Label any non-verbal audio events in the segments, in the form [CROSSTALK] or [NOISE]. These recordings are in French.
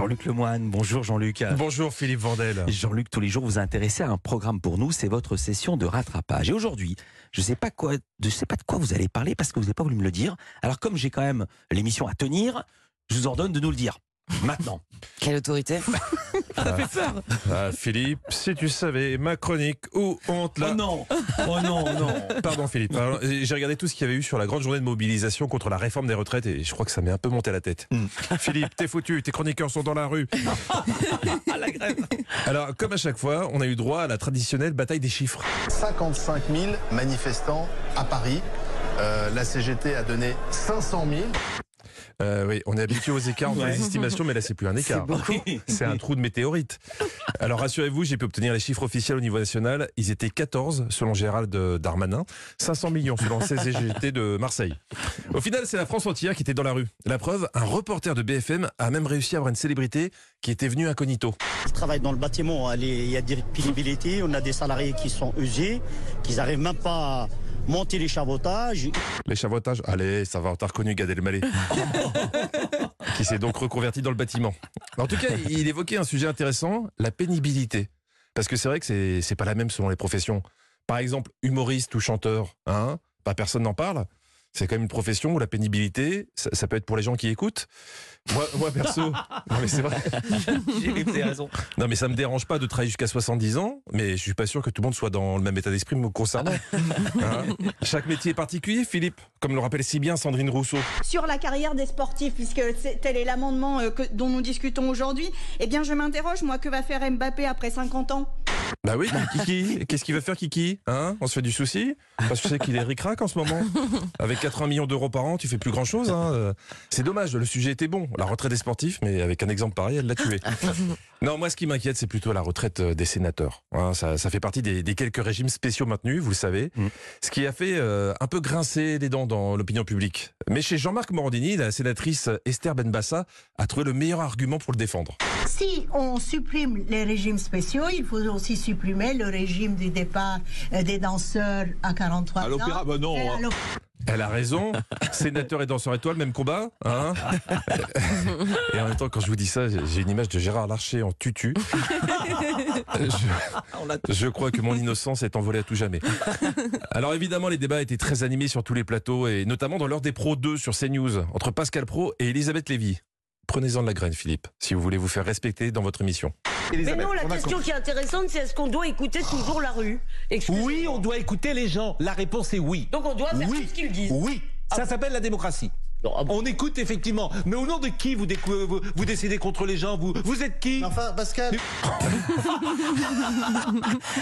Jean-Luc Lemoine. Bonjour Jean-Luc. Bonjour Philippe Vandel. Jean-Luc, tous les jours vous intéressez à un programme pour nous, c'est votre session de rattrapage. Et aujourd'hui, je ne sais, pas quoi, je sais pas de quoi vous allez parler parce que vous n'avez pas voulu me le dire. Alors comme j'ai quand même l'émission à tenir, je vous ordonne de nous le dire. Maintenant. Quelle autorité [LAUGHS] Ça fait peur. Ah, Philippe, si tu savais ma chronique où honte là. Oh non Oh non, non Pardon Philippe, Pardon. j'ai regardé tout ce qu'il y avait eu sur la grande journée de mobilisation contre la réforme des retraites et je crois que ça m'est un peu monté à la tête. Hmm. [LAUGHS] Philippe, t'es foutu, tes chroniqueurs sont dans la rue. [LAUGHS] À la grève Alors, comme à chaque fois, on a eu droit à la traditionnelle bataille des chiffres. 55 000 manifestants à Paris. Euh, la CGT a donné 500 000. Euh, oui, on est habitué aux écarts entre Ouais. les estimations, mais là c'est plus un écart. [LAUGHS] C'est un trou de météorite. Alors rassurez-vous, j'ai pu obtenir les chiffres officiels au niveau national. Ils étaient 14 selon Gérald Darmanin, 500 millions selon CGT de Marseille. Au final, c'est la France entière qui était dans la rue. La preuve, un reporter de BFM a même réussi à avoir une célébrité qui était venue incognito. Je travaille dans le bâtiment, il y a des pénibilités, on a des salariés qui sont usés, qui n'arrivent même pas à monter l'échafaudage. L'échavotage, allez, ça va, t'as reconnu Gad Elmaleh. [LAUGHS] qui s'est donc reconverti dans le bâtiment. En tout cas, il évoquait un sujet intéressant, la pénibilité. Parce que c'est vrai que c'est, pas la même selon les professions. Par exemple, humoriste ou chanteur, hein, pas personne n'en parle. C'est quand même une profession où la pénibilité, ça, ça peut être pour les gens qui écoutent. Moi, moi perso, [LAUGHS] non mais c'est vrai. J'ai raison. Non mais ça me dérange pas de travailler jusqu'à 70 ans, mais je suis pas sûr que tout le monde soit dans le même état d'esprit me concernant. [LAUGHS] Hein Chaque métier est particulier, Philippe, comme le rappelle si bien Sandrine Rousseau. Sur la carrière des sportifs, puisque c'est- tel est l'amendement euh, que- dont nous discutons aujourd'hui, eh bien je m'interroge, moi, que va faire Mbappé après 50 ans? Bah oui, Kiki, qu'est-ce qu'il va faire Kiki hein? On se fait du souci? Parce que je sais qu'il est ric-rac en ce moment. Avec 80 millions d'euros par an, tu fais plus grand-chose. hein. C'est dommage, le sujet était bon. La retraite des sportifs, mais avec un exemple pareil, elle l'a tué. Non, moi ce qui m'inquiète, c'est plutôt la retraite euh, des sénateurs. Hein, ça, ça fait partie des, des quelques régimes spéciaux maintenus, vous le savez. Mm. Ce qui a fait euh, un peu grincer les dents dans l'opinion publique. Mais chez Jean-Marc Morandini, la sénatrice Esther Benbassa a trouvé le meilleur argument pour le défendre. Si on supprime les régimes spéciaux, il faut aussi supprimer le régime du départ euh, des danseurs à 43 ans. À l'opéra, bah non, Et à hein. l'op- Elle a raison. [LAUGHS] Sénateur et danseur étoile, même combat. Hein [LAUGHS] et en même temps, quand je vous dis ça, j'ai une image de Gérard Larcher en tutu. [LAUGHS] Je, je crois que mon innocence est envolée à tout jamais. Alors évidemment, les débats étaient très animés sur tous les plateaux, et notamment dans l'heure des pros 2 sur CNews, entre Pascal Pro et Elisabeth Lévy. Prenez-en de la graine, Philippe, si vous voulez vous faire respecter dans votre émission. Mais non, la question qui est intéressante, c'est est-ce qu'on doit écouter toujours la rue? Oui, on doit écouter les gens. La réponse est oui. Donc on doit faire Oui. tout ce qu'ils disent. Oui, ça s'appelle la démocratie. Non, ah bon. On écoute effectivement. Mais au nom de qui vous, décou- vous, vous décidez contre les gens vous, vous êtes qui? Enfin, Pascal,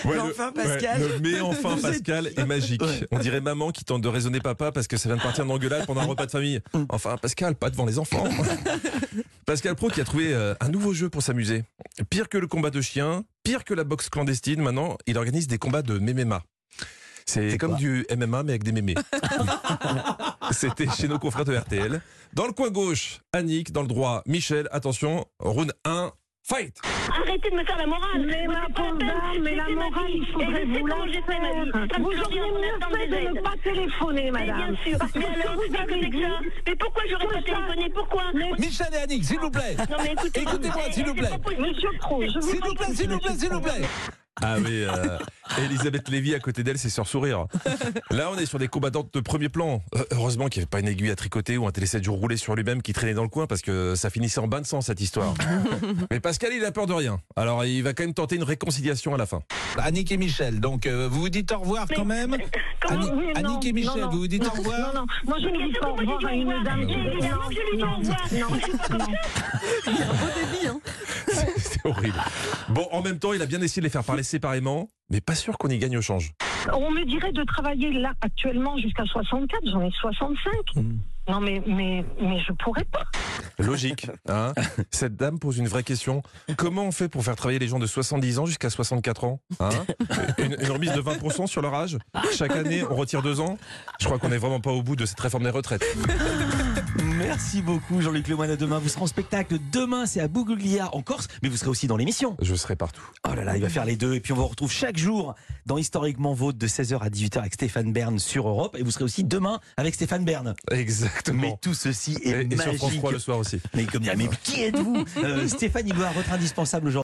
Ouais, enfin, Pascal. mais enfin Pascal est magique. On dirait maman qui tente de raisonner papa parce que ça vient de partir en engueulade pendant un repas de famille. Enfin Pascal, pas devant les enfants. [LAUGHS] Pascal Pro qui a trouvé euh, un nouveau jeu pour s'amuser. Pire que le combat de chiens, pire que la boxe clandestine, maintenant il organise des combats de MMA. C'est comme du MMA mais avec des mémés. [LAUGHS] C'était chez nos confrères de RTL. Dans le coin gauche, Annick. Dans le droit, Michel. Attention, round 1, fight Arrêtez de me faire la morale. Mais ma pauvre dame, mais la morale, il faudrait Et je sais vous la j'ai fait ma vie. faire. Ça me Vous auriez de mieux fait de ne pas téléphoner, Mais madame. bien sûr. Parce Mais que alors, vous avez avec dit- ça. Mais pourquoi j'aurais pas téléphoné? Pourquoi? Michel et Annick, s'il vous plaît. Non mais écoutez. Écoutez-moi, s'il vous plaît. Monsieur Pro, je vous S'il vous plaît, s'il vous plaît, s'il vous plaît. Ah oui, euh, Elisabeth Lévy à côté d'elle, c'est sur sourire. Là, on est sur des combattantes de premier plan. Euh, heureusement qu'il n'y avait pas une aiguille à tricoter ou un télé 7 jours roulé sur lui-même qui traînait dans le coin parce que ça finissait en bain de sang cette histoire. [LAUGHS] Mais Pascal, il a peur de rien. Alors, il va quand même tenter une réconciliation à la fin. Annick et Michel, donc euh, vous vous dites au revoir quand même Oui, non, Annick et Michel, non, non, vous vous dites non, au revoir Non, non, moi je ne dis pas au revoir je à une dis au dame. Évidemment que je lui dis au revoir. non, non. [LAUGHS] Horrible. Bon, en même temps, il a bien essayé de les faire parler séparément, mais pas sûr qu'on y gagne au change. On me dirait de travailler là actuellement jusqu'à 64, j'en ai 65. Non mais, mais, mais je pourrais pas. Logique. Hein Cette dame pose une vraie question. Comment on fait pour faire travailler les gens de 70 ans jusqu'à 64 ans hein? [LAUGHS] Une, une remise de 20% sur leur âge? Chaque année, on retire deux ans? Je crois qu'on n'est vraiment pas au bout de cette réforme des retraites. Merci beaucoup Jean-Luc Lemoine. À demain, vous serez en spectacle. Demain, c'est à Bouguglia en Corse, mais vous serez aussi dans l'émission. Je serai partout. Oh là là, il va faire les deux. Et puis on vous retrouve chaque jour dans Historiquement Vôtre de 16h à 18h avec Stéphane Bern sur Europe. Et vous serez aussi demain avec Stéphane Bern. Exactement. Mais tout ceci est Et, et sur magique. France 3 le soir aussi. Mais comme dire, mais qui êtes-vous? Euh, Stéphane, à votre indispensable aujourd'hui.